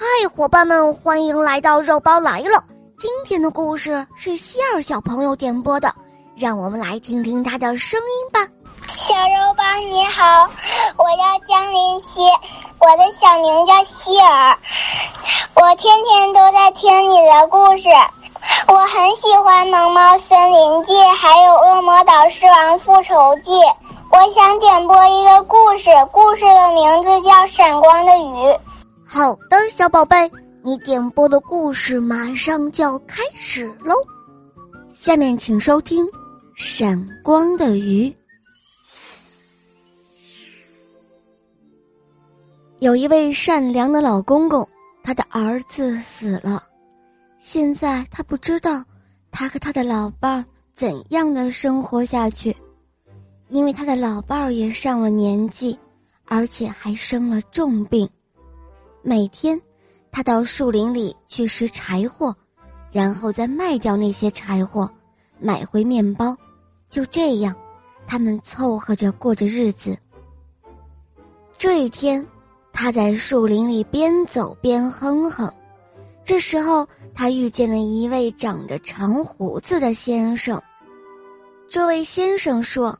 嗨，伙伴们，欢迎来到肉包来了。今天的故事是希尔小朋友点播的，让我们来听听他的声音吧。小肉包你好，我叫江林希，我的小名叫希尔，我天天都在听你的故事，我很喜欢《萌猫森林记》，还有《恶魔岛狮王复仇记》。我想点播一个故事，故事的名字叫《闪光的鱼》。好的，小宝贝，你点播的故事马上就要开始喽。下面请收听《闪光的鱼》。有一位善良的老公公，他的儿子死了，现在他不知道他和他的老伴儿怎样的生活下去。因为他的老伴儿也上了年纪，而且还生了重病，每天他到树林里去拾柴火，然后再卖掉那些柴火，买回面包。就这样，他们凑合着过着日子。这一天，他在树林里边走边哼哼，这时候他遇见了一位长着长胡子的先生。这位先生说。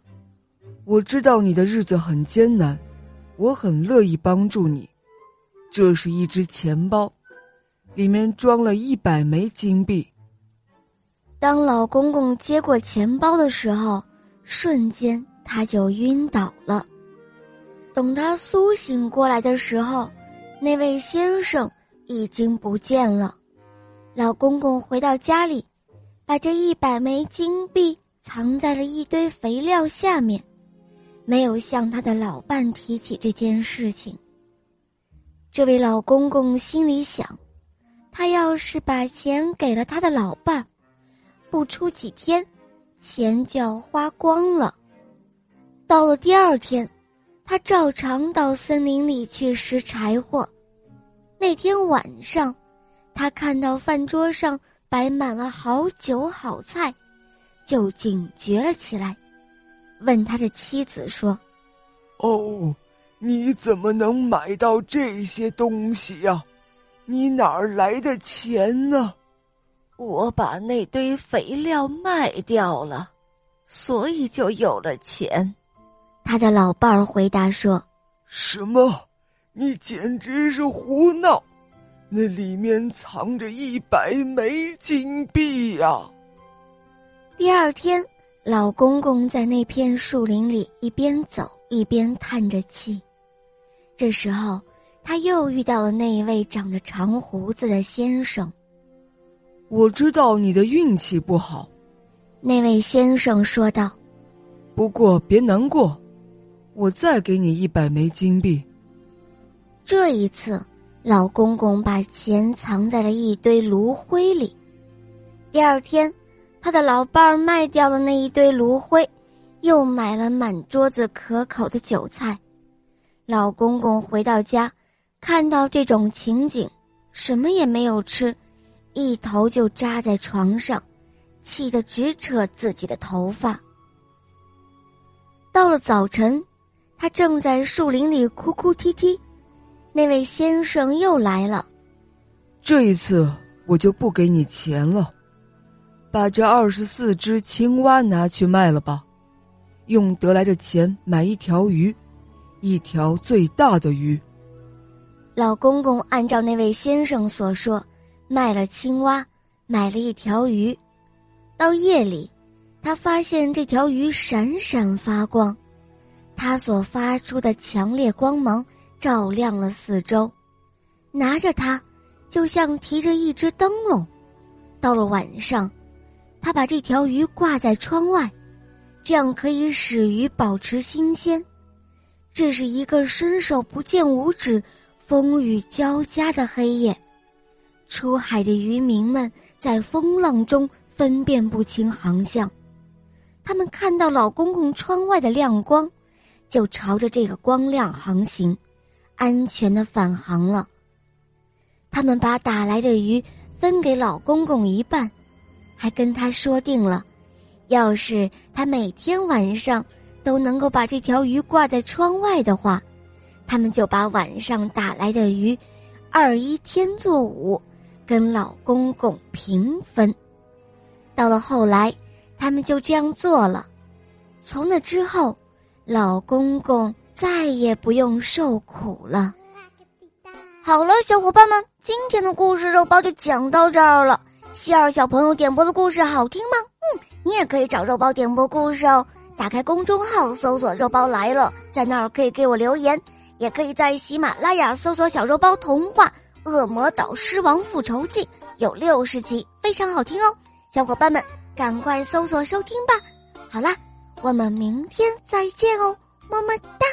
我知道你的日子很艰难，我很乐意帮助你。这是一只钱包，里面装了一百枚金币。当老公公接过钱包的时候，瞬间他就晕倒了。等他苏醒过来的时候，那位先生已经不见了。老公公回到家里，把这一百枚金币藏在了一堆肥料下面。没有向他的老伴提起这件事情。这位老公公心里想，他要是把钱给了他的老伴，不出几天，钱就要花光了。到了第二天，他照常到森林里去拾柴火。那天晚上，他看到饭桌上摆满了好酒好菜，就警觉了起来。问他的妻子说：“哦，你怎么能买到这些东西呀？你哪儿来的钱呢？”我把那堆肥料卖掉了，所以就有了钱。他的老伴儿回答说：“什么？你简直是胡闹！那里面藏着一百枚金币呀！”第二天。老公公在那片树林里一边走一边叹着气，这时候他又遇到了那一位长着长胡子的先生。我知道你的运气不好，那位先生说道。不过别难过，我再给你一百枚金币。这一次，老公公把钱藏在了一堆炉灰里。第二天。他的老伴儿卖掉了那一堆炉灰，又买了满桌子可口的酒菜。老公公回到家，看到这种情景，什么也没有吃，一头就扎在床上，气得直扯自己的头发。到了早晨，他正在树林里哭哭啼啼，那位先生又来了。这一次，我就不给你钱了。把这二十四只青蛙拿去卖了吧，用得来的钱买一条鱼，一条最大的鱼。老公公按照那位先生所说，卖了青蛙，买了一条鱼。到夜里，他发现这条鱼闪闪发光，它所发出的强烈光芒照亮了四周，拿着它，就像提着一只灯笼。到了晚上。他把这条鱼挂在窗外，这样可以使鱼保持新鲜。这是一个伸手不见五指、风雨交加的黑夜，出海的渔民们在风浪中分辨不清航向。他们看到老公公窗外的亮光，就朝着这个光亮航行，安全的返航了。他们把打来的鱼分给老公公一半。还跟他说定了，要是他每天晚上都能够把这条鱼挂在窗外的话，他们就把晚上打来的鱼二一天作五，跟老公公平分。到了后来，他们就这样做了。从那之后，老公公再也不用受苦了。好了，小伙伴们，今天的故事肉包就讲到这儿了。希尔小朋友点播的故事好听吗？嗯，你也可以找肉包点播故事哦。打开公众号搜索“肉包来了”，在那儿可以给我留言，也可以在喜马拉雅搜索“小肉包童话《恶魔岛狮王复仇记》”，有六十集，非常好听哦。小伙伴们，赶快搜索收听吧。好啦，我们明天再见哦，么么哒。